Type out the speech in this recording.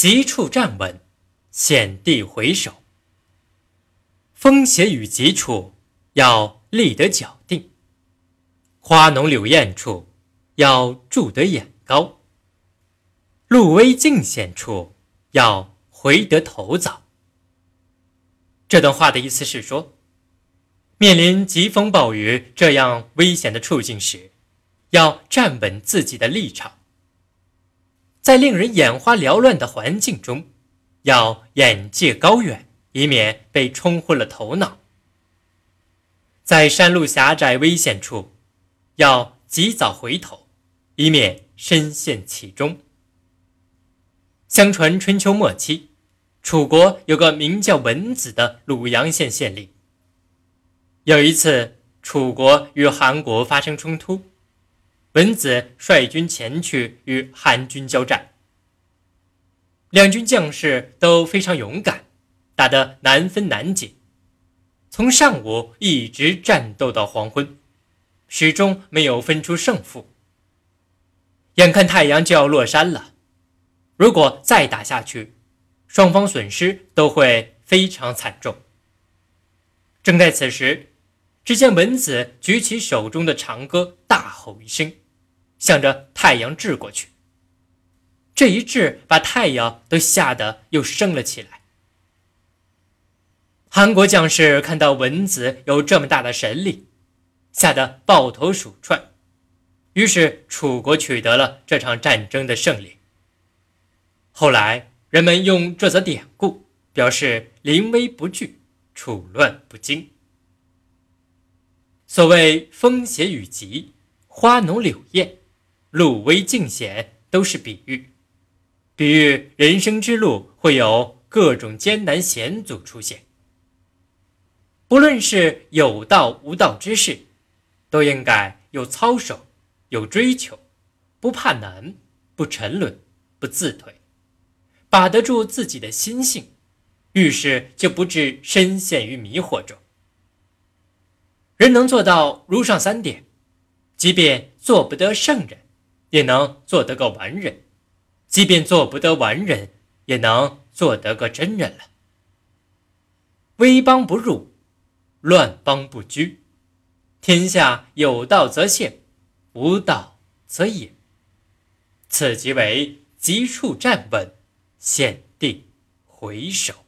急处站稳，险地回首。风斜雨急处，要立得脚定；花浓柳艳处，要住得眼高；路危境险处，要回得头早。这段话的意思是说，面临疾风暴雨这样危险的处境时，要站稳自己的立场；在令人眼花缭乱的环境中，要眼界高远。以免被冲昏了头脑，在山路狭窄危险处，要及早回头，以免深陷其中。相传春秋末期，楚国有个名叫文子的鲁阳县县令。有一次，楚国与韩国发生冲突，文子率军前去与韩军交战，两军将士都非常勇敢。打得难分难解，从上午一直战斗到黄昏，始终没有分出胜负。眼看太阳就要落山了，如果再打下去，双方损失都会非常惨重。正在此时，只见文子举起手中的长戈，大吼一声，向着太阳掷过去。这一掷，把太阳都吓得又升了起来。韩国将士看到蚊子有这么大的神力，吓得抱头鼠窜，于是楚国取得了这场战争的胜利。后来人们用这则典故表示临危不惧，处乱不惊。所谓风斜雨急，花浓柳艳，路危境险，都是比喻，比喻人生之路会有各种艰难险阻出现。不论是有道无道之事，都应该有操守、有追求，不怕难，不沉沦，不自退，把得住自己的心性，遇事就不致深陷于迷惑中。人能做到如上三点，即便做不得圣人，也能做得个完人；即便做不得完人，也能做得个真人了。威邦不入。乱邦不居，天下有道则现，无道则隐。此即为急处站稳，险地回首。